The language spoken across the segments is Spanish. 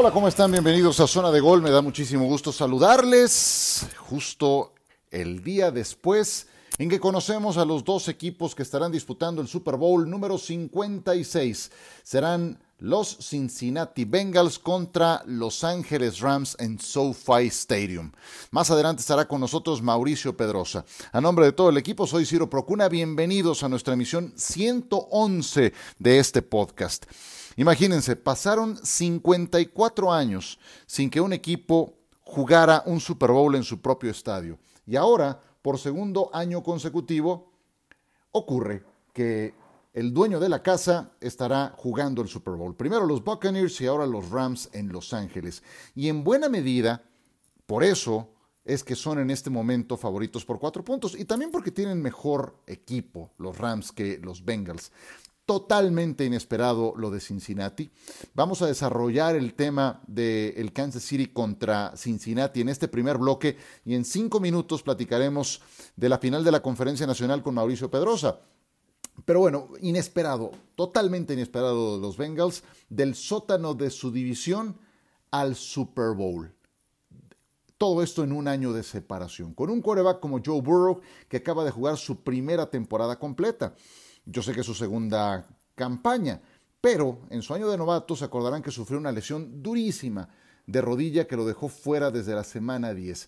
Hola, ¿cómo están? Bienvenidos a Zona de Gol. Me da muchísimo gusto saludarles justo el día después en que conocemos a los dos equipos que estarán disputando el Super Bowl número 56. Serán los Cincinnati Bengals contra Los Ángeles Rams en SoFi Stadium. Más adelante estará con nosotros Mauricio Pedrosa. A nombre de todo el equipo, soy Ciro Procuna. Bienvenidos a nuestra emisión 111 de este podcast. Imagínense, pasaron 54 años sin que un equipo jugara un Super Bowl en su propio estadio. Y ahora, por segundo año consecutivo, ocurre que el dueño de la casa estará jugando el Super Bowl. Primero los Buccaneers y ahora los Rams en Los Ángeles. Y en buena medida, por eso es que son en este momento favoritos por cuatro puntos y también porque tienen mejor equipo los Rams que los Bengals. Totalmente inesperado lo de Cincinnati. Vamos a desarrollar el tema del Kansas City contra Cincinnati en este primer bloque y en cinco minutos platicaremos de la final de la Conferencia Nacional con Mauricio Pedrosa. Pero bueno, inesperado, totalmente inesperado de los Bengals, del sótano de su división al Super Bowl. Todo esto en un año de separación, con un quarterback como Joe Burrow que acaba de jugar su primera temporada completa. Yo sé que es su segunda campaña, pero en su año de novato se acordarán que sufrió una lesión durísima de rodilla que lo dejó fuera desde la semana 10.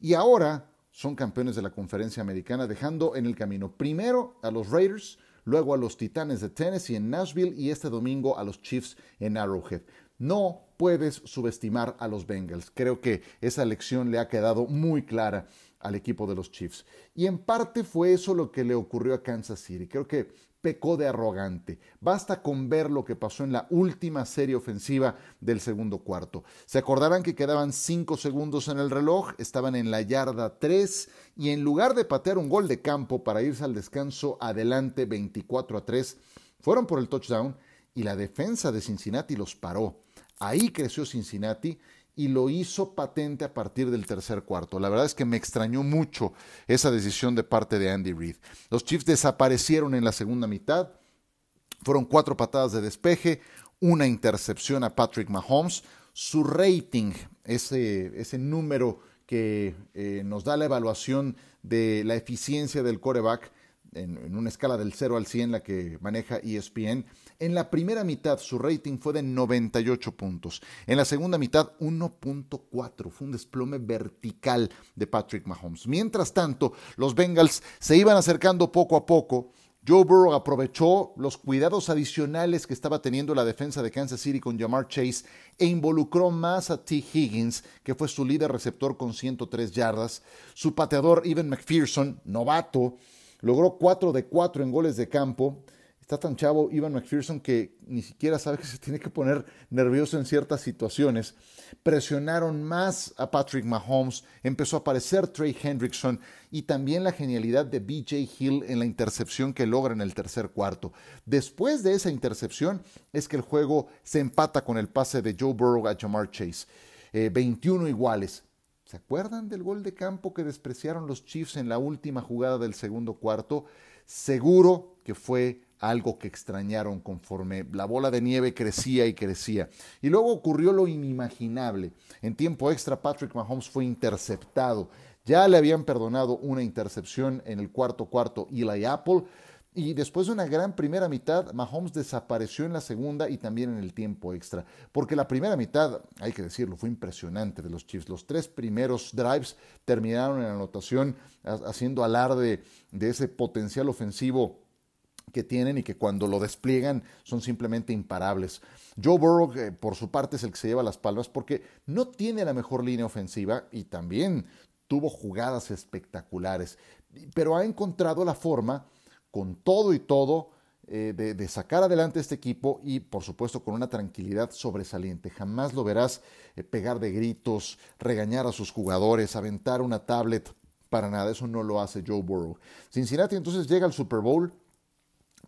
Y ahora son campeones de la conferencia americana, dejando en el camino primero a los Raiders, luego a los Titanes de Tennessee en Nashville y este domingo a los Chiefs en Arrowhead. No puedes subestimar a los Bengals. Creo que esa lección le ha quedado muy clara al equipo de los Chiefs. Y en parte fue eso lo que le ocurrió a Kansas City. Creo que pecó de arrogante. Basta con ver lo que pasó en la última serie ofensiva del segundo cuarto. Se acordarán que quedaban cinco segundos en el reloj, estaban en la yarda 3 y en lugar de patear un gol de campo para irse al descanso adelante 24 a 3, fueron por el touchdown y la defensa de Cincinnati los paró. Ahí creció Cincinnati y lo hizo patente a partir del tercer cuarto. La verdad es que me extrañó mucho esa decisión de parte de Andy Reid. Los Chiefs desaparecieron en la segunda mitad. Fueron cuatro patadas de despeje, una intercepción a Patrick Mahomes. Su rating, ese, ese número que eh, nos da la evaluación de la eficiencia del coreback, en, una escala del 0 al 100, la que maneja ESPN. En la primera mitad su rating fue de 98 puntos. En la segunda mitad 1.4. Fue un desplome vertical de Patrick Mahomes. Mientras tanto, los Bengals se iban acercando poco a poco. Joe Burrow aprovechó los cuidados adicionales que estaba teniendo la defensa de Kansas City con Jamar Chase e involucró más a T. Higgins, que fue su líder receptor con 103 yardas. Su pateador, Evan McPherson, novato, Logró 4 de 4 en goles de campo. Está tan chavo Ivan McPherson que ni siquiera sabe que se tiene que poner nervioso en ciertas situaciones. Presionaron más a Patrick Mahomes, empezó a aparecer Trey Hendrickson y también la genialidad de BJ Hill en la intercepción que logra en el tercer cuarto. Después de esa intercepción es que el juego se empata con el pase de Joe Burrow a Jamar Chase. 21 eh, iguales. ¿Se acuerdan del gol de campo que despreciaron los Chiefs en la última jugada del segundo cuarto? Seguro que fue algo que extrañaron conforme la bola de nieve crecía y crecía. Y luego ocurrió lo inimaginable. En tiempo extra, Patrick Mahomes fue interceptado. Ya le habían perdonado una intercepción en el cuarto cuarto Eli Apple, y después de una gran primera mitad, Mahomes desapareció en la segunda y también en el tiempo extra. Porque la primera mitad, hay que decirlo, fue impresionante de los Chiefs. Los tres primeros drives terminaron en anotación haciendo alarde de ese potencial ofensivo que tienen y que cuando lo despliegan son simplemente imparables. Joe Burrow, por su parte, es el que se lleva las palmas porque no tiene la mejor línea ofensiva y también tuvo jugadas espectaculares, pero ha encontrado la forma con todo y todo eh, de, sacar adelante este equipo y por supuesto con una tranquilidad sobresaliente. Jamás lo verás eh, pegar de gritos, regañar a sus jugadores, aventar una tablet. Para nada, eso no lo hace Joe Burrow. Cincinnati entonces llega al Super Bowl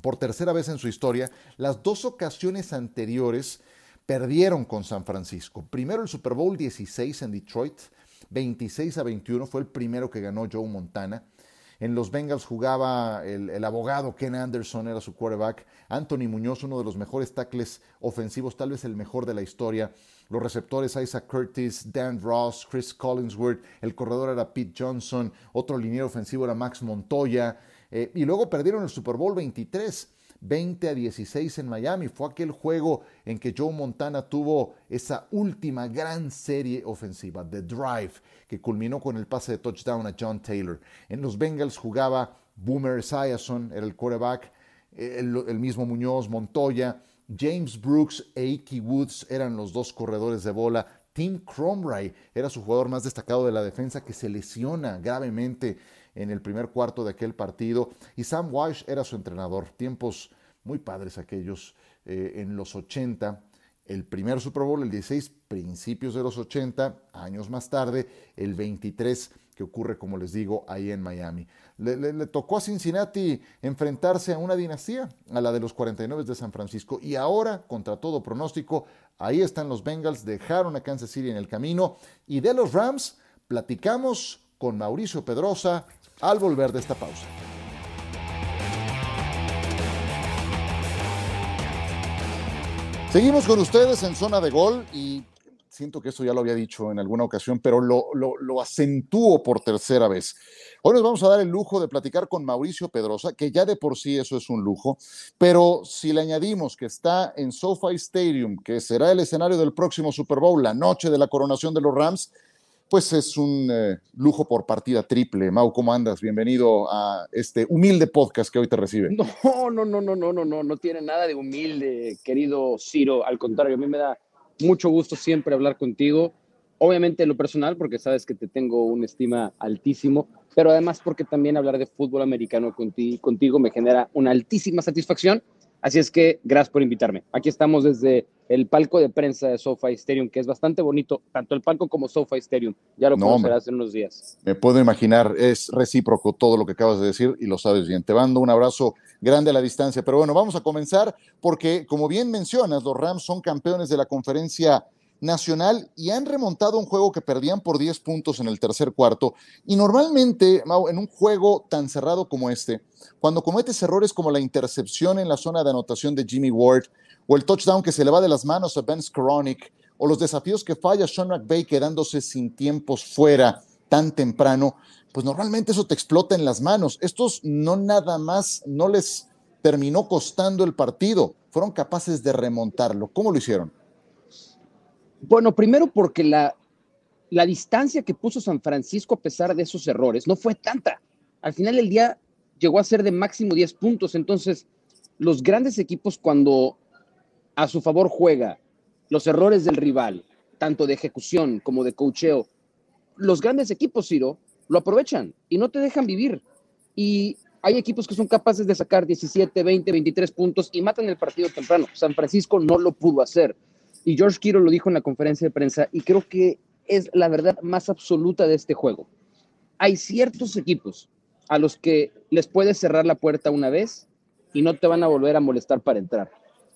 por tercera vez en su historia. Las dos ocasiones anteriores perdieron con San Francisco. Primero el Super Bowl 16 en Detroit, 26 a 21 fue el primero que ganó Joe Montana. En los Bengals jugaba el, abogado Ken Anderson, era su quarterback. Anthony Muñoz, uno de los mejores tackles ofensivos, tal vez el mejor de la historia. Los receptores Isaac Curtis, Dan Ross, Chris Collinsworth. El corredor era Pete Johnson. Otro liniero ofensivo era Max Montoya. Eh, y luego perdieron el Super Bowl 23 20 a 16 en Miami. Fue aquel juego en que Joe Montana tuvo esa última gran serie ofensiva, The Drive, que culminó con el pase de touchdown a John Taylor. En los Bengals jugaba Boomer Esiason, era el quarterback, el, el mismo Muñoz, Montoya, James Brooks e Icky Woods eran los dos corredores de bola. Tim Cromray era su jugador más destacado de la defensa que se lesiona gravemente en el primer cuarto de aquel partido. Y Sam Walsh era su entrenador. Tiempos muy padres aquellos eh, en los 80. El primer Super Bowl, el 16, principios de los 80, años más tarde, el 23, que ocurre, como les digo, ahí en Miami. Le, le, tocó a Cincinnati enfrentarse a una dinastía, a la de los 49 de San Francisco, y ahora, contra todo pronóstico, ahí están los Bengals, dejaron a Kansas City en el camino, y de los Rams platicamos con Mauricio Pedrosa, al volver de esta pausa. Seguimos con ustedes en zona de gol y siento que eso ya lo había dicho en alguna ocasión, pero lo, lo, acentúo por tercera vez. Hoy nos vamos a dar el lujo de platicar con Mauricio Pedrosa, que ya de por sí eso es un lujo, pero si le añadimos que está en SoFi Stadium, que será el escenario del próximo Super Bowl, la noche de la coronación de los Rams, pues es un eh, lujo por partida triple. Mau, ¿cómo andas? Bienvenido a este humilde podcast que hoy te recibe. No, no, no, no, no, no, no, no tiene nada de humilde, querido Ciro. Al contrario, a mí me da mucho gusto siempre hablar contigo. Obviamente lo personal, porque sabes que te tengo una estima altísimo, pero además porque también hablar de fútbol americano contigo me genera una altísima satisfacción Así es que gracias por invitarme. Aquí estamos desde el palco de prensa de SoFi Stadium, que es bastante bonito, tanto el palco como SoFi Stadium. Ya lo conocerás en unos días. Me puedo imaginar, es recíproco todo lo que acabas de decir y lo sabes bien. Te mando un abrazo grande a la distancia. Pero bueno, vamos a comenzar porque, como bien mencionas, los Rams son campeones de la conferencia nacional y han remontado un juego que perdían por 10 puntos en el tercer cuarto. Y normalmente, en un juego tan cerrado como este, cuando cometes errores como la intercepción en la zona de anotación de Jimmy Ward, o el touchdown que se le va de las manos a Ben Skoranek, o los desafíos que falla Sean McVay quedándose sin tiempos fuera tan temprano, pues normalmente eso te explota en las manos. Estos no nada más, no les terminó costando el partido, fueron capaces de remontarlo. ¿Cómo lo hicieron? Bueno, primero porque la, la distancia que puso San Francisco a pesar de esos errores no fue tanta. Al final del día llegó a ser de máximo 10 puntos. Entonces, los grandes equipos cuando a su favor juega los errores del rival, tanto de ejecución como de cocheo, los grandes equipos, Ciro, lo aprovechan y no te dejan vivir. Y hay equipos que son capaces de sacar 17, 20, 23 puntos y matan el partido temprano. San Francisco no lo pudo hacer. Y George Kiro lo dijo en la conferencia de prensa y creo que es la verdad más absoluta de este juego. Hay ciertos equipos a los que les puedes cerrar la puerta una vez y no te van a volver a molestar para entrar.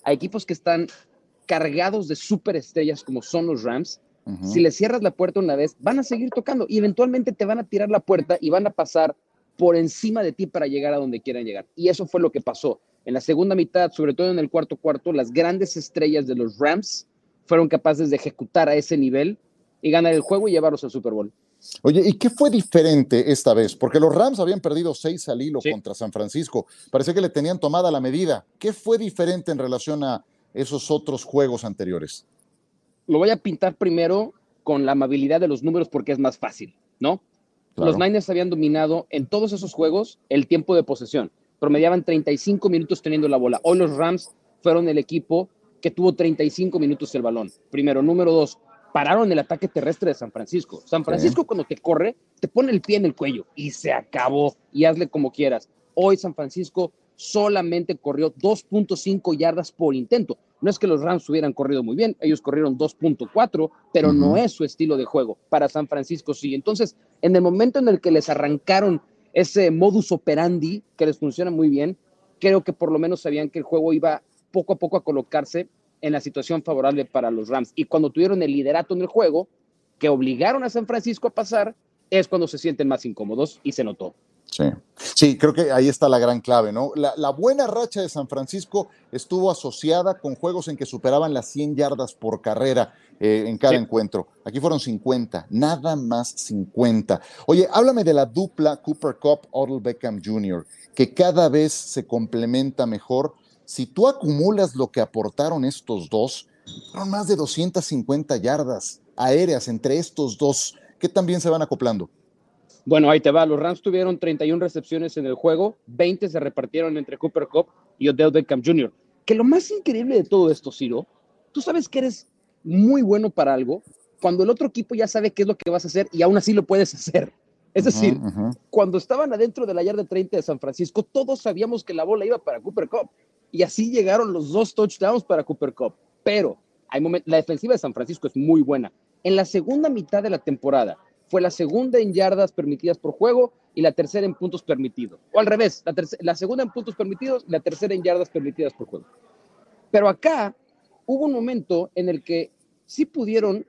Hay equipos que están cargados de superestrellas como son los Rams. Si les cierras la puerta una vez, van a seguir tocando y eventualmente te van a tirar la puerta y van a pasar por encima de ti para llegar a donde quieran llegar. Y eso fue lo que pasó. En la segunda mitad, sobre todo en el cuarto cuarto, las grandes estrellas de los Rams fueron capaces de ejecutar a ese nivel y ganar el juego y llevarlos al Super Bowl. Oye, ¿y qué fue diferente esta vez? Porque los Rams habían perdido seis al hilo contra San Francisco. Parece que le tenían tomada la medida. ¿Qué fue diferente en relación a esos otros juegos anteriores? Lo voy a pintar primero con la amabilidad de los números porque es más fácil, ¿no? Los Niners habían dominado en todos esos juegos el tiempo de posesión. Promediaban 35 minutos teniendo la bola. Hoy los Rams fueron el equipo que tuvo 35 minutos el balón. Primero, número dos, pararon el ataque terrestre de San Francisco. San Francisco cuando te corre, te pone el pie en el cuello y se acabó y hazle como quieras. Hoy San Francisco solamente corrió 2.5 yardas por intento. No es que los Rams hubieran corrido muy bien, ellos corrieron 2.4, pero no es su estilo de juego. Para San Francisco sí. Entonces, en el momento en el que les arrancaron ese modus operandi que les funciona muy bien, creo que por lo menos sabían que el juego iba poco a poco a colocarse en la situación favorable para los Rams. Y cuando tuvieron el liderato en el juego, que obligaron a San Francisco a pasar, es cuando se sienten más incómodos y se notó. Sí. sí, creo que ahí está la gran clave, ¿no? La, buena racha de San Francisco estuvo asociada con juegos en que superaban las 100 yardas por carrera eh, en cada encuentro. Aquí fueron 50, nada más 50. Oye, háblame de la dupla Cooper Cup, Odell Beckham Jr., que cada vez se complementa mejor. Si tú acumulas lo que aportaron estos dos, fueron más de 250 yardas aéreas entre estos dos, que también se van acoplando. Bueno, ahí te va. Los Rams tuvieron 31 recepciones en el juego, 20 se repartieron entre Cooper Cup y Odell Beckham Jr. Que lo más increíble de todo esto, Ciro, tú sabes que eres muy bueno para algo cuando el otro equipo ya sabe qué es lo que vas a hacer y aún así lo puedes hacer. Es decir, cuando estaban adentro de la yarda 30 de San Francisco, todos sabíamos que la bola iba para Cooper Cup. Y así llegaron los dos touchdowns para Cooper Cup. Pero hay la defensiva de San Francisco es muy buena. En la segunda mitad de la temporada, fue la segunda en yardas permitidas por juego y la tercera en puntos permitidos. O al revés, la, segunda en puntos permitidos y la tercera en yardas permitidas por juego. Pero acá hubo un momento en el que sí pudieron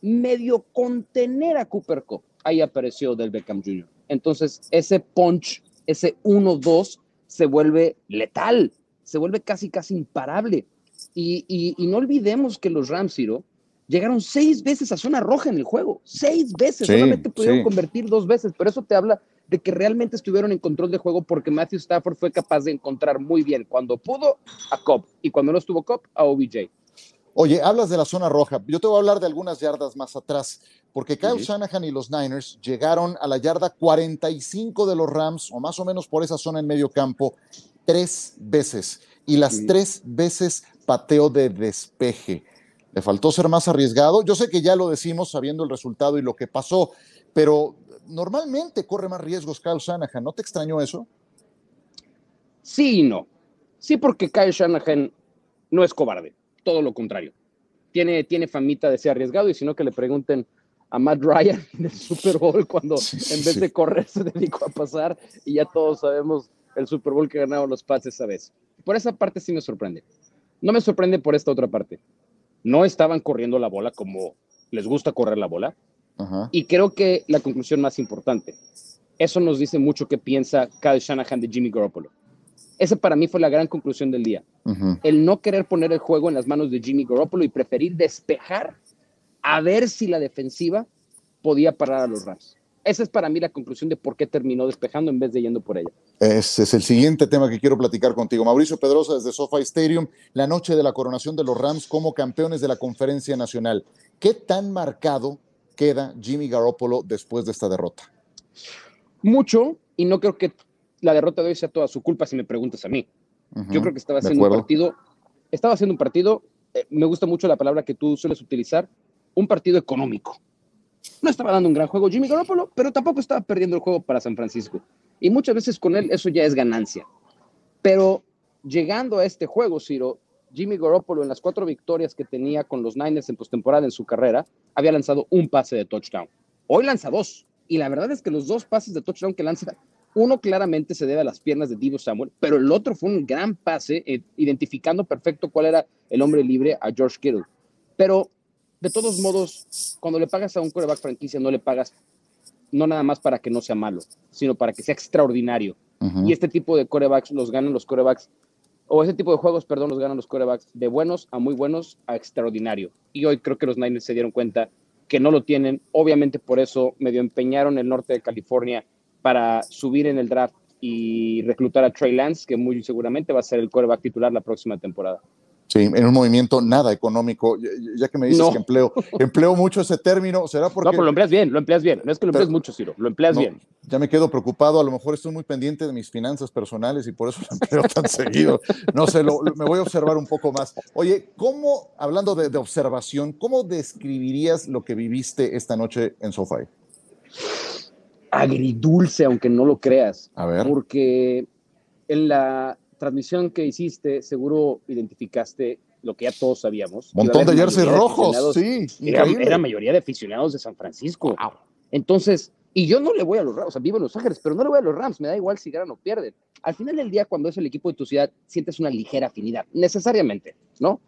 medio contener a Cooper Cup. Ahí apareció del Beckham Jr. Entonces, ese punch, ese 1-2, se vuelve letal, se vuelve casi, casi imparable. Y, no olvidemos que los Rams, Ciro, llegaron seis veces a zona roja en el juego, seis veces, solamente pudieron convertir dos veces, pero eso te habla de que realmente estuvieron en control de juego porque Matthew Stafford fue capaz de encontrar muy bien cuando pudo a Cobb y cuando no estuvo Cobb a OBJ. Oye, hablas de la zona roja. Yo te voy a hablar de algunas yardas más atrás, porque Kyle Shanahan y los Niners llegaron a la yarda 45 de los Rams, o más o menos por esa zona en medio campo, tres veces. Y las tres veces pateo de despeje. Le faltó ser más arriesgado. Yo sé que ya lo decimos sabiendo el resultado y lo que pasó, pero normalmente corre más riesgos Kyle Shanahan. ¿No te extrañó eso? Sí y no. Sí, porque Kyle Shanahan no es cobarde, todo lo contrario. Tiene, tiene famita de ser arriesgado y si no que le pregunten a Matt Ryan en el Super Bowl cuando en vez de correr se dedicó a pasar y ya todos sabemos el Super Bowl que ganaron los Pats esa vez. Por esa parte sí me sorprende. No me sorprende por esta otra parte no estaban corriendo la bola como les gusta correr la bola. Y creo que la conclusión más importante, eso nos dice mucho qué piensa Kyle Shanahan de Jimmy Garoppolo. Esa para mí fue la gran conclusión del día. El no querer poner el juego en las manos de Jimmy Garoppolo y preferir despejar a ver si la defensiva podía parar a los Rams. Esa es para mí la conclusión de por qué terminó despejando en vez de yendo por ella. Ese es el siguiente tema que quiero platicar contigo. Mauricio Pedrosa desde SoFi Stadium, la noche de la coronación de los Rams como campeones de la Conferencia Nacional. ¿Qué tan marcado queda Jimmy Garoppolo después de esta derrota? Mucho, y no creo que la derrota de hoy sea toda su culpa si me preguntas a mí. Yo creo que estaba haciendo un partido, estaba haciendo un partido, eh, me gusta mucho la palabra que tú sueles utilizar, un partido económico no estaba dando un gran juego Jimmy Garoppolo, pero tampoco estaba perdiendo el juego para San Francisco. Y muchas veces con él eso ya es ganancia. Pero llegando a este juego, Ciro, Jimmy Garoppolo en las cuatro victorias que tenía con los Niners en postemporada en su carrera, había lanzado un pase de touchdown. Hoy lanza dos. Y la verdad es que los dos pases de touchdown que lanza, uno claramente se debe a las piernas de Divo Samuel, pero el otro fue un gran pase, eh, identificando perfecto cuál era el hombre libre a George Kittle. Pero de todos modos, cuando le pagas a un coreback franquicia, no le pagas no nada más para que no sea malo, sino para que sea extraordinario. Y este tipo de corebacks los ganan los corebacks, o ese tipo de juegos, perdón, los ganan los corebacks de buenos a muy buenos a extraordinario. Y hoy creo que los Niners se dieron cuenta que no lo tienen. Obviamente por eso medio empeñaron el norte de California para subir en el draft y reclutar a Trey Lance, que muy seguramente va a ser el coreback titular la próxima temporada. Sí, en un movimiento nada económico, ya que me dices que empleo, empleo mucho ese término, ¿será porque... No, pero lo empleas bien, lo empleas bien, no es que lo emplees mucho, Ciro, lo empleas bien. Ya me quedo preocupado, a lo mejor estoy muy pendiente de mis finanzas personales y por eso lo empleo tan seguido. No sé, me voy a observar un poco más. Oye, ¿cómo, hablando de, de observación, cómo describirías lo que viviste esta noche en SoFi? Agridulce, aunque no lo creas. A ver. Porque en la transmisión que hiciste, seguro identificaste lo que ya todos sabíamos. Montón de jerseys rojos, sí. Era, era, mayoría de aficionados de San Francisco. Entonces, y yo no le voy a los Rams, o sea, vivo en Los Ángeles, pero no le voy a los Rams, me da igual si ganan o pierden. Al final del día, cuando es el equipo de tu ciudad, sientes una ligera afinidad, necesariamente, ¿no?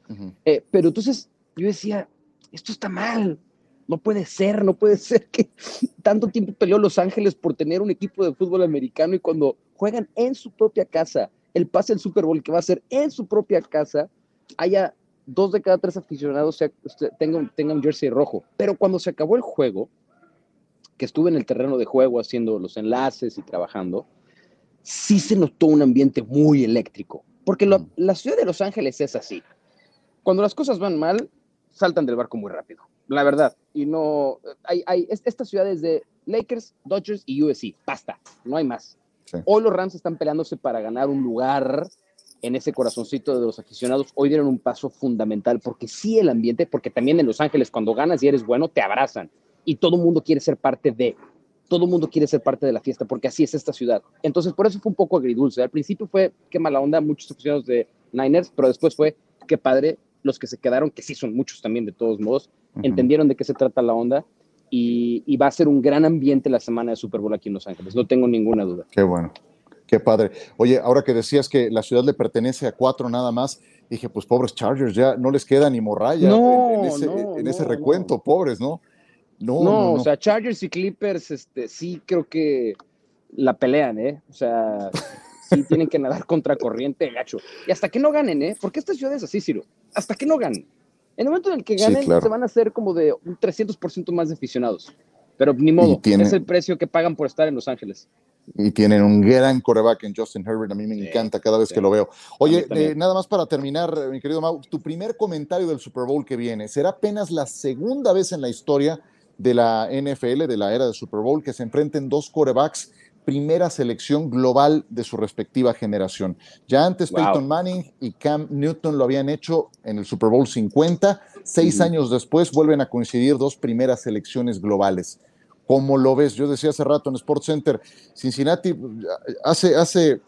Eh, pero entonces yo decía, esto está mal. no puede ser, no puede ser que tanto tiempo peleó Los Ángeles por tener un equipo de fútbol americano y cuando juegan en su propia casa, el pase del Super Bowl que va a ser en su propia casa, haya dos de cada tres aficionados tengan, tengan jersey rojo. Pero cuando se acabó el juego, que estuve en el terreno de juego haciendo los enlaces y trabajando, sí se notó un ambiente muy eléctrico. Porque mm. la ciudad de Los Ángeles es así. Cuando las cosas van mal, saltan del barco muy rápido. La verdad. Y no. Hay, hay estas ciudades de Lakers, Dodgers y USC. Basta. No hay más. Hoy los Rams están peleándose para ganar un lugar en ese corazoncito de los aficionados. Hoy dieron un paso fundamental porque sí el ambiente, porque también en Los Ángeles cuando ganas y eres bueno, te abrazan y todo el mundo quiere ser parte de. Todo el mundo quiere ser parte de la fiesta porque así es esta ciudad. Entonces, por eso fue un poco agridulce. Al principio fue qué mala onda, muchos aficionados de Niners, pero después fue qué padre los que se quedaron, que sí son muchos también de todos modos, entendieron de qué se trata la onda y, va a ser un gran ambiente la semana de Super Bowl aquí en Los Ángeles, no tengo ninguna duda. Qué bueno, qué padre. Oye, ahora que decías que la ciudad le pertenece a cuatro nada más, dije, pues pobres Chargers, ya no les queda ni morralla en, ese, recuento, pobres, ¿no? No, no, o sea, Chargers y Clippers, este, sí creo que la pelean, ¿eh? O sea, sí tienen que nadar contra corriente, gacho. Y hasta que no ganen, ¿eh? Porque esta ciudad es así, Ciro. Hasta que no ganen. En el momento en el que ganen, se van a hacer como de un 300% más de aficionados. Pero ni modo, es el precio que pagan por estar en Los Ángeles. Y tienen un gran coreback en Justin Herbert. A mí me encanta cada vez que lo veo. Oye, eh, nada más para terminar, mi querido Mau, tu primer comentario del Super Bowl que viene. Será apenas la segunda vez en la historia de la NFL, de la era del Super Bowl, que se enfrenten dos corebacks primera selección global de su respectiva generación. Ya antes Peyton Manning y Cam Newton lo habían hecho en el Super Bowl 50. Seis años después vuelven a coincidir dos primeras selecciones globales. ¿Cómo lo ves? Yo decía hace rato en Sports Center, Cincinnati hace, hace,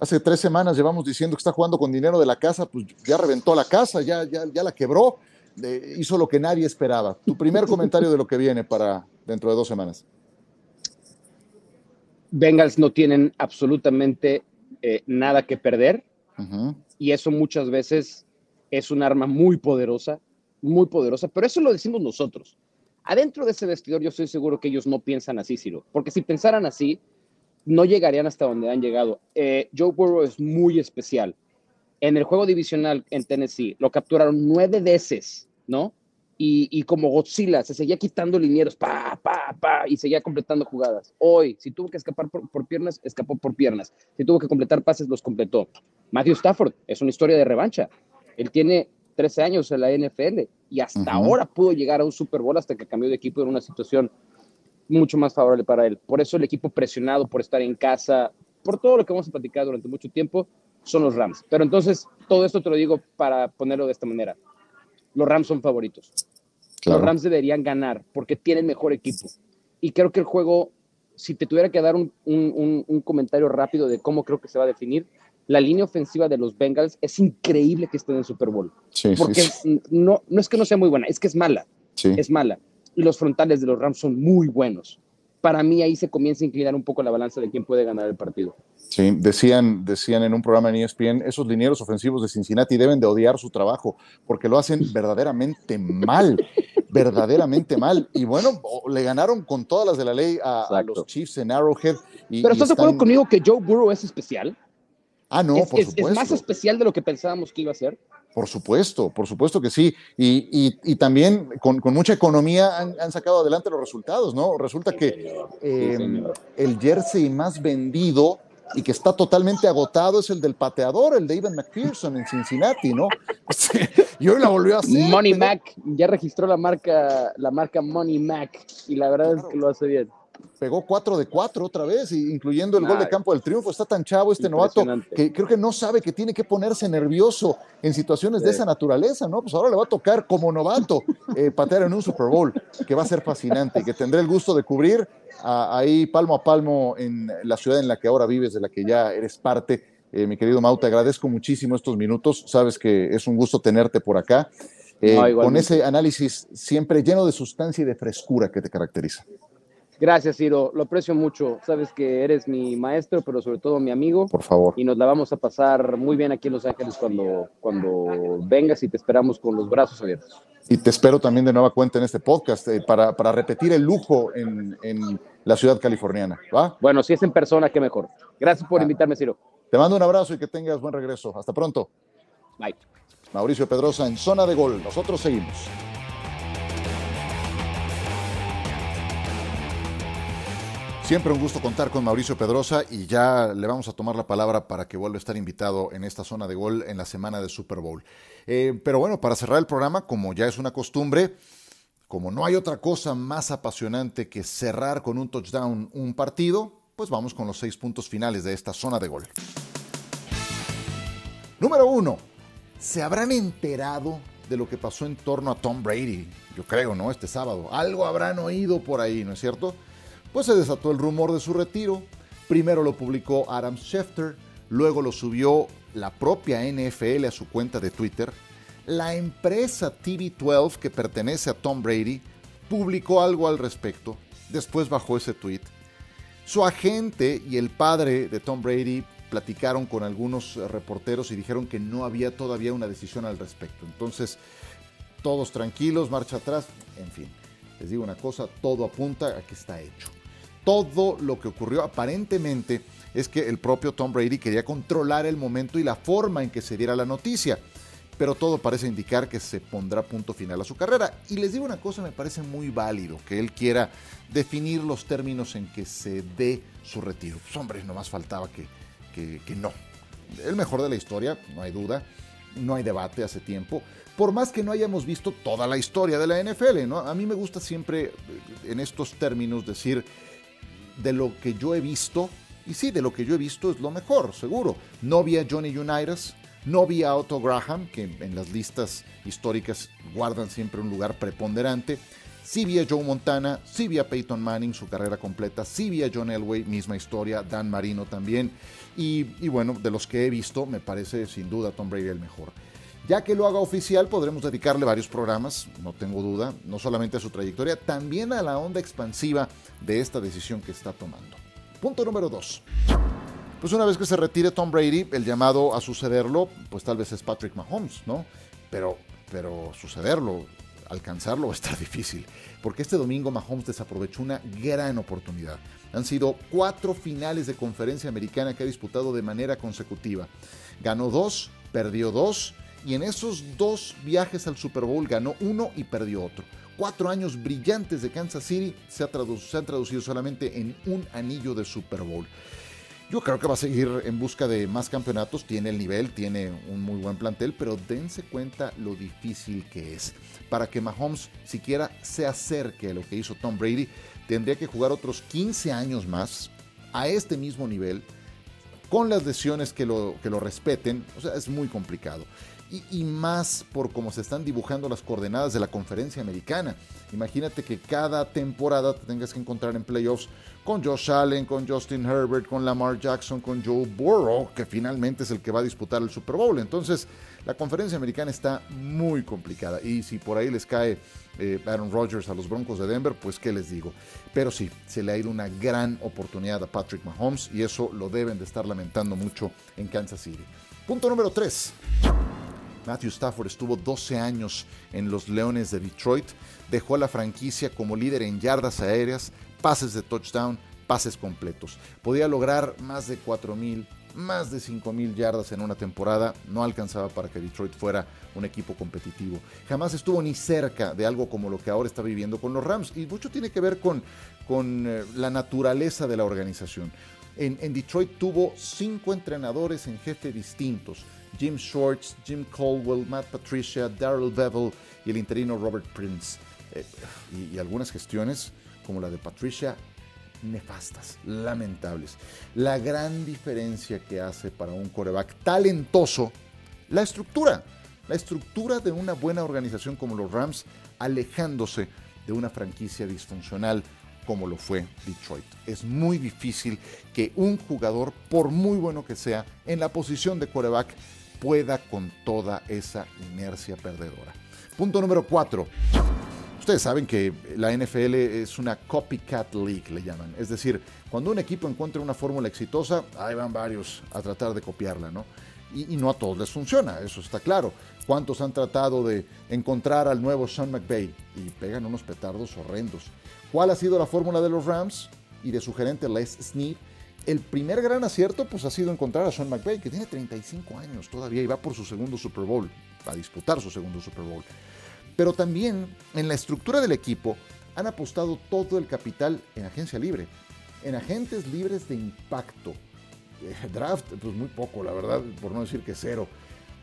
hace tres semanas llevamos diciendo que está jugando con dinero de la casa, pues ya reventó la casa, ya, ya, ya la quebró, hizo lo que nadie esperaba. Tu primer comentario de lo que viene para dentro de dos semanas. Bengals no tienen absolutamente eh, nada que perder y eso muchas veces es un arma muy poderosa, muy poderosa, pero eso lo decimos nosotros. Adentro de ese vestidor yo estoy seguro que ellos no piensan así, Ciro, porque si pensaran así, no llegarían hasta donde han llegado. Eh, Joe Burrow es muy especial. En el juego divisional en Tennessee lo capturaron nueve veces, ¿no? Y, como Godzilla, se seguía quitando linieros, pa, pa, pa, y seguía completando jugadas. Hoy, si tuvo que escapar por, piernas, escapó por piernas. Si tuvo que completar pases, los completó. Matthew Stafford es una historia de revancha. Él tiene 13 años en la NFL y hasta ahora pudo llegar a un Super Bowl hasta que cambió de equipo en una situación mucho más favorable para él. Por eso el equipo presionado por estar en casa, por todo lo que hemos platicado durante mucho tiempo, son los Rams. Pero entonces, todo esto te lo digo para ponerlo de esta manera. Los Rams son favoritos. Los Rams deberían ganar porque tienen mejor equipo. Y creo que el juego, si te tuviera que dar un, comentario rápido de cómo creo que se va a definir, la línea ofensiva de los Bengals es increíble que estén en Super Bowl. porque No, no es que no sea muy buena, es que es mala. Es mala. Y los frontales de los Rams son muy buenos para mí ahí se comienza a inclinar un poco la balanza de quién puede ganar el partido. Sí, decían, decían en un programa en ESPN, esos linieros ofensivos de Cincinnati deben de odiar su trabajo porque lo hacen verdaderamente mal, verdaderamente mal. Y bueno, le ganaron con todas las de la ley a, los Chiefs en Arrowhead. Pero ¿estás de acuerdo conmigo que Joe Burrow es especial? Ah, no, por supuesto. Es más especial de lo que pensábamos que iba a ser. Por supuesto, por supuesto que sí. Y, también con, mucha economía han, sacado adelante los resultados, ¿no? Resulta que em, el jersey más vendido y que está totalmente agotado es el del pateador, el de Ivan McPherson en Cincinnati, ¿no? y hoy la volvió a hacer. Money Mac, ya registró la marca, la marca Money Mac y la verdad es que lo hace bien pegó 4 de 4 otra vez, incluyendo el gol de campo del triunfo. Está tan chavo este novato que creo que no sabe que tiene que ponerse nervioso en situaciones de esa naturaleza, ¿no? Pues ahora le va a tocar como novato eh, patear en un Super Bowl, que va a ser fascinante, que tendré el gusto de cubrir ahí palmo a palmo en la ciudad en la que ahora vives, de la que ya eres parte. Eh, mi querido Mau, te agradezco muchísimo estos minutos. Sabes que es un gusto tenerte por acá. Eh, con ese análisis siempre lleno de sustancia y de frescura que te caracteriza. Gracias, Ciro. Lo aprecio mucho. Sabes que eres mi maestro, pero sobre todo mi amigo. Por favor. Y nos la vamos a pasar muy bien aquí en Los Ángeles cuando, cuando vengas y te esperamos con los brazos abiertos. Y te espero también de nueva cuenta en este podcast eh, para, para, repetir el lujo en, en, la ciudad californiana. ¿va? Bueno, si es en persona, qué mejor. Gracias por ah. invitarme, Ciro. Te mando un abrazo y que tengas buen regreso. Hasta pronto. Bye. Mauricio Pedrosa en zona de gol. Nosotros seguimos. Siempre un gusto contar con Mauricio Pedrosa y ya le vamos a tomar la palabra para que vuelva a estar invitado en esta zona de gol en la semana de Super Bowl. Eh, pero bueno, para cerrar el programa, como ya es una costumbre, como no hay otra cosa más apasionante que cerrar con un touchdown un partido, pues vamos con los seis puntos finales de esta zona de gol. Número uno, ¿se habrán enterado de lo que pasó en torno a Tom Brady? Yo creo, ¿no? Este sábado. Algo habrán oído por ahí, ¿no es cierto? Pues se desató el rumor de su retiro. Primero lo publicó Adam Schefter, luego lo subió la propia NFL a su cuenta de Twitter. La empresa TV12 que pertenece a Tom Brady publicó algo al respecto, después bajó ese tweet. Su agente y el padre de Tom Brady platicaron con algunos reporteros y dijeron que no había todavía una decisión al respecto. Entonces, todos tranquilos, marcha atrás, en fin. Les digo una cosa, todo apunta a que está hecho todo lo que ocurrió aparentemente es que el propio Tom Brady quería controlar el momento y la forma en que se diera la noticia. Pero todo parece indicar que se pondrá punto final a su carrera. Y les digo una cosa, me parece muy válido que él quiera definir los términos en que se dé su retiro. Pues hombre, no más faltaba que, que, que no. El mejor de la historia, no hay duda, no hay debate hace tiempo. Por más que no hayamos visto toda la historia de la NFL, ¿no? A mí me gusta siempre en estos términos decir de lo que yo he visto, y sí, de lo que yo he visto es lo mejor, seguro. No vi a Johnny Unitas, no vi a Otto Graham, que en las listas históricas guardan siempre un lugar preponderante. Sí vi a Joe Montana, sí vi a Peyton Manning, su carrera completa, sí vi a John Elway, misma historia, Dan Marino también. Y, y bueno, de los que he visto, me parece sin duda Tom Brady el mejor. Ya que lo haga oficial, podremos dedicarle varios programas, no tengo duda, no solamente a su trayectoria, también a la onda expansiva de esta decisión que está tomando. Punto número 2. Pues una vez que se retire Tom Brady, el llamado a sucederlo, pues tal vez es Patrick Mahomes, ¿no? Pero, pero sucederlo, alcanzarlo va a estar difícil, porque este domingo Mahomes desaprovechó una gran oportunidad. Han sido cuatro finales de conferencia americana que ha disputado de manera consecutiva. Ganó dos, perdió dos y en esos dos viajes al Super Bowl ganó uno y perdió otro. Cuatro años brillantes de Kansas City se, se han traducido solamente en un anillo de Super Bowl. Yo creo que va a seguir en busca de más campeonatos, tiene el nivel, tiene un muy buen plantel, pero dense cuenta lo difícil que es. Para que Mahomes siquiera se acerque a lo que hizo Tom Brady, tendría que jugar otros 15 años más a este mismo nivel, con las lesiones que lo, que lo respeten, o sea, es muy complicado y, más por cómo se están dibujando las coordenadas de la conferencia americana. Imagínate que cada temporada te tengas que encontrar en playoffs con Josh Allen, con Justin Herbert, con Lamar Jackson, con Joe Burrow, que finalmente es el que va a disputar el Super Bowl. Entonces, la conferencia americana está muy complicada. Y si por ahí les cae eh, Aaron Rodgers a los Broncos de Denver, pues qué les digo. Pero sí, se le ha ido una gran oportunidad a Patrick Mahomes y eso lo deben de estar lamentando mucho en Kansas City. Punto número 3. Matthew Stafford estuvo 12 años en los Leones de Detroit, dejó a la franquicia como líder en yardas aéreas, pases de touchdown, pases completos. Podía lograr más de 4.000, más de 5.000 yardas en una temporada, no alcanzaba para que Detroit fuera un equipo competitivo. Jamás estuvo ni cerca de algo como lo que ahora está viviendo con los Rams y mucho tiene que ver con, con eh, la naturaleza de la organización. En, en Detroit tuvo cinco entrenadores en jefe distintos Jim Shorts, Jim Caldwell, Matt Patricia, Daryl Bevel y el interino Robert Prince. Eh, y, algunas gestiones, como la de Patricia, nefastas, lamentables. La gran diferencia que hace para un coreback talentoso, la estructura, la estructura de una buena organización como los Rams, alejándose de una franquicia disfuncional como lo fue Detroit. Es muy difícil que un jugador, por muy bueno que sea, en la posición de coreback, pueda con toda esa inercia perdedora. Punto número 4. Ustedes saben que la NFL es una copycat league, le llaman. Es decir, cuando un equipo encuentra una fórmula exitosa, ahí van varios a tratar de copiarla, ¿no? Y, y, no a todos les funciona, eso está claro. ¿Cuántos han tratado de encontrar al nuevo Sean McVay y pegan unos petardos horrendos? ¿Cuál ha sido la fórmula de los Rams y de su gerente Les Snead? El primer gran acierto pues ha sido encontrar a Sean McVay, que tiene 35 años todavía y va por su segundo Super Bowl, a disputar su segundo Super Bowl. Pero también en la estructura del equipo han apostado todo el capital en agencia libre, en agentes libres de impacto. Eh, draft, pues muy poco, la verdad, por no decir que cero.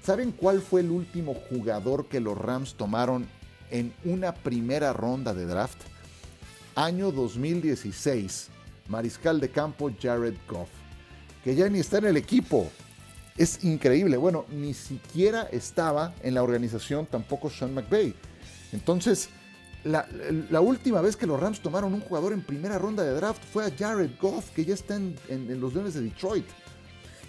¿Saben cuál fue el último jugador que los Rams tomaron en una primera ronda de draft? Año 2016 mariscal de campo Jared Goff, que ya ni está en el equipo. Es increíble. Bueno, ni siquiera estaba en la organización tampoco Sean McVay. Entonces, la, última vez que los Rams tomaron un jugador en primera ronda de draft fue a Jared Goff, que ya está en, los Leones de Detroit.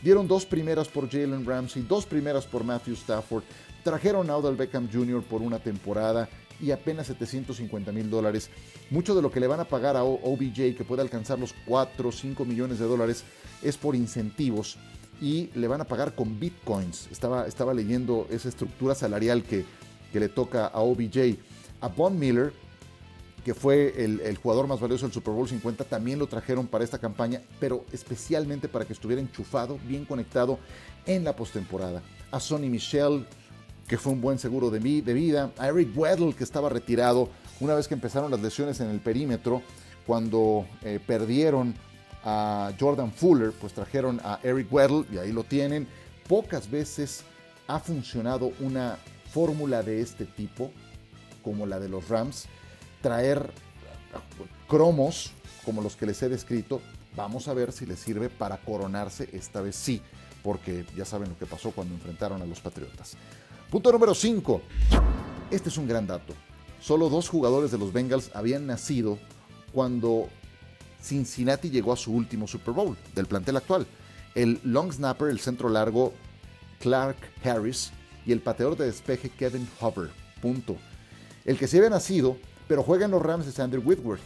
Dieron dos primeras por Jalen Ramsey, dos primeras por Matthew Stafford. Trajeron a Odell Beckham Jr. por una temporada y apenas 750 mil dólares. Mucho de lo que le van a pagar a OBJ, que puede alcanzar los 4 o 5 millones de dólares, es por incentivos y le van a pagar con bitcoins. Estaba, estaba leyendo esa estructura salarial que, que le toca a OBJ. A Von Miller, que fue el, el, jugador más valioso del Super Bowl 50, también lo trajeron para esta campaña, pero especialmente para que estuviera enchufado, bien conectado en la postemporada. A Sonny Michel, que fue un buen seguro de, de vida, a Eric Weddle, que estaba retirado una vez que empezaron las lesiones en el perímetro, cuando eh, perdieron a Jordan Fuller, pues trajeron a Eric Weddle y ahí lo tienen. Pocas veces ha funcionado una fórmula de este tipo, como la de los Rams, traer cromos como los que les he descrito. Vamos a ver si les sirve para coronarse esta vez sí, porque ya saben lo que pasó cuando enfrentaron a los Patriotas. Punto número 5. Este es un gran dato. Solo dos jugadores de los Bengals habían nacido cuando Cincinnati llegó a su último Super Bowl del plantel actual. El long snapper, el centro largo Clark Harris y el pateador de despeje Kevin Hover. Punto. El que se había nacido, pero juega en los Rams es Andrew Whitworth,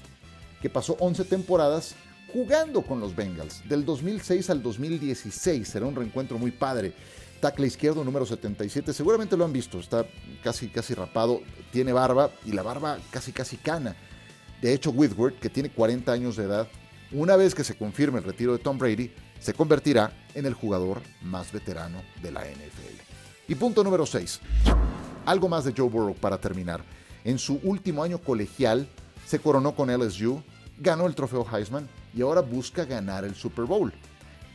que pasó 11 temporadas jugando con los Bengals. Del 2006 al 2016 será un reencuentro muy padre tackle izquierdo número 77. Seguramente lo han visto, está casi, casi rapado, tiene barba y la barba casi, casi cana. De hecho, Whitworth, que tiene 40 años de edad, una vez que se confirme el retiro de Tom Brady, se convertirá en el jugador más veterano de la NFL. Y punto número 6. Algo más de Joe Burrow para terminar. En su último año colegial se coronó con LSU, ganó el trofeo Heisman y ahora busca ganar el Super Bowl.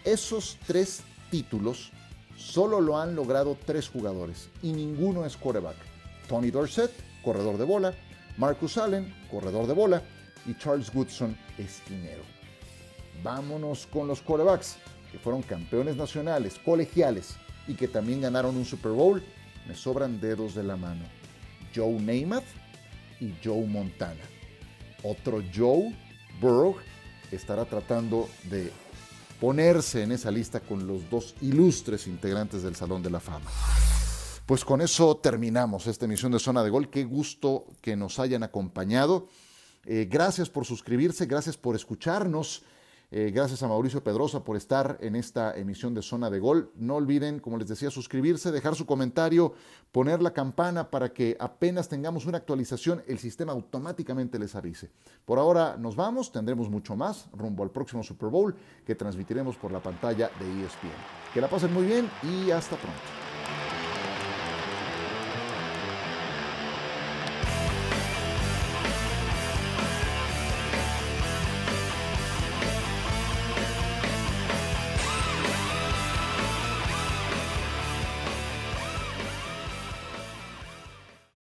Esos tres títulos solo lo han logrado tres jugadores y ninguno es quarterback. Tony Dorsett, corredor de bola, Marcus Allen, corredor de bola, y Charles Woodson, esquinero. Vámonos con los quarterbacks, que fueron campeones nacionales, colegiales, y que también ganaron un Super Bowl. Me sobran dedos de la mano. Joe Namath y Joe Montana. Otro Joe Burrow estará tratando de ponerse en esa lista con los dos ilustres integrantes del Salón de la Fama. Pues con eso terminamos esta emisión de Zona de Gol. Qué gusto que nos hayan acompañado. Eh, gracias por suscribirse, gracias por escucharnos. Eh, gracias a Mauricio Pedrosa por estar en esta emisión de Zona de Gol. No olviden, como les decía, suscribirse, dejar su comentario, poner la campana para que apenas tengamos una actualización, el sistema automáticamente les avise. Por ahora nos vamos, tendremos mucho más rumbo al próximo Super Bowl que transmitiremos por la pantalla de ESPN. Que la pasen muy bien y hasta pronto.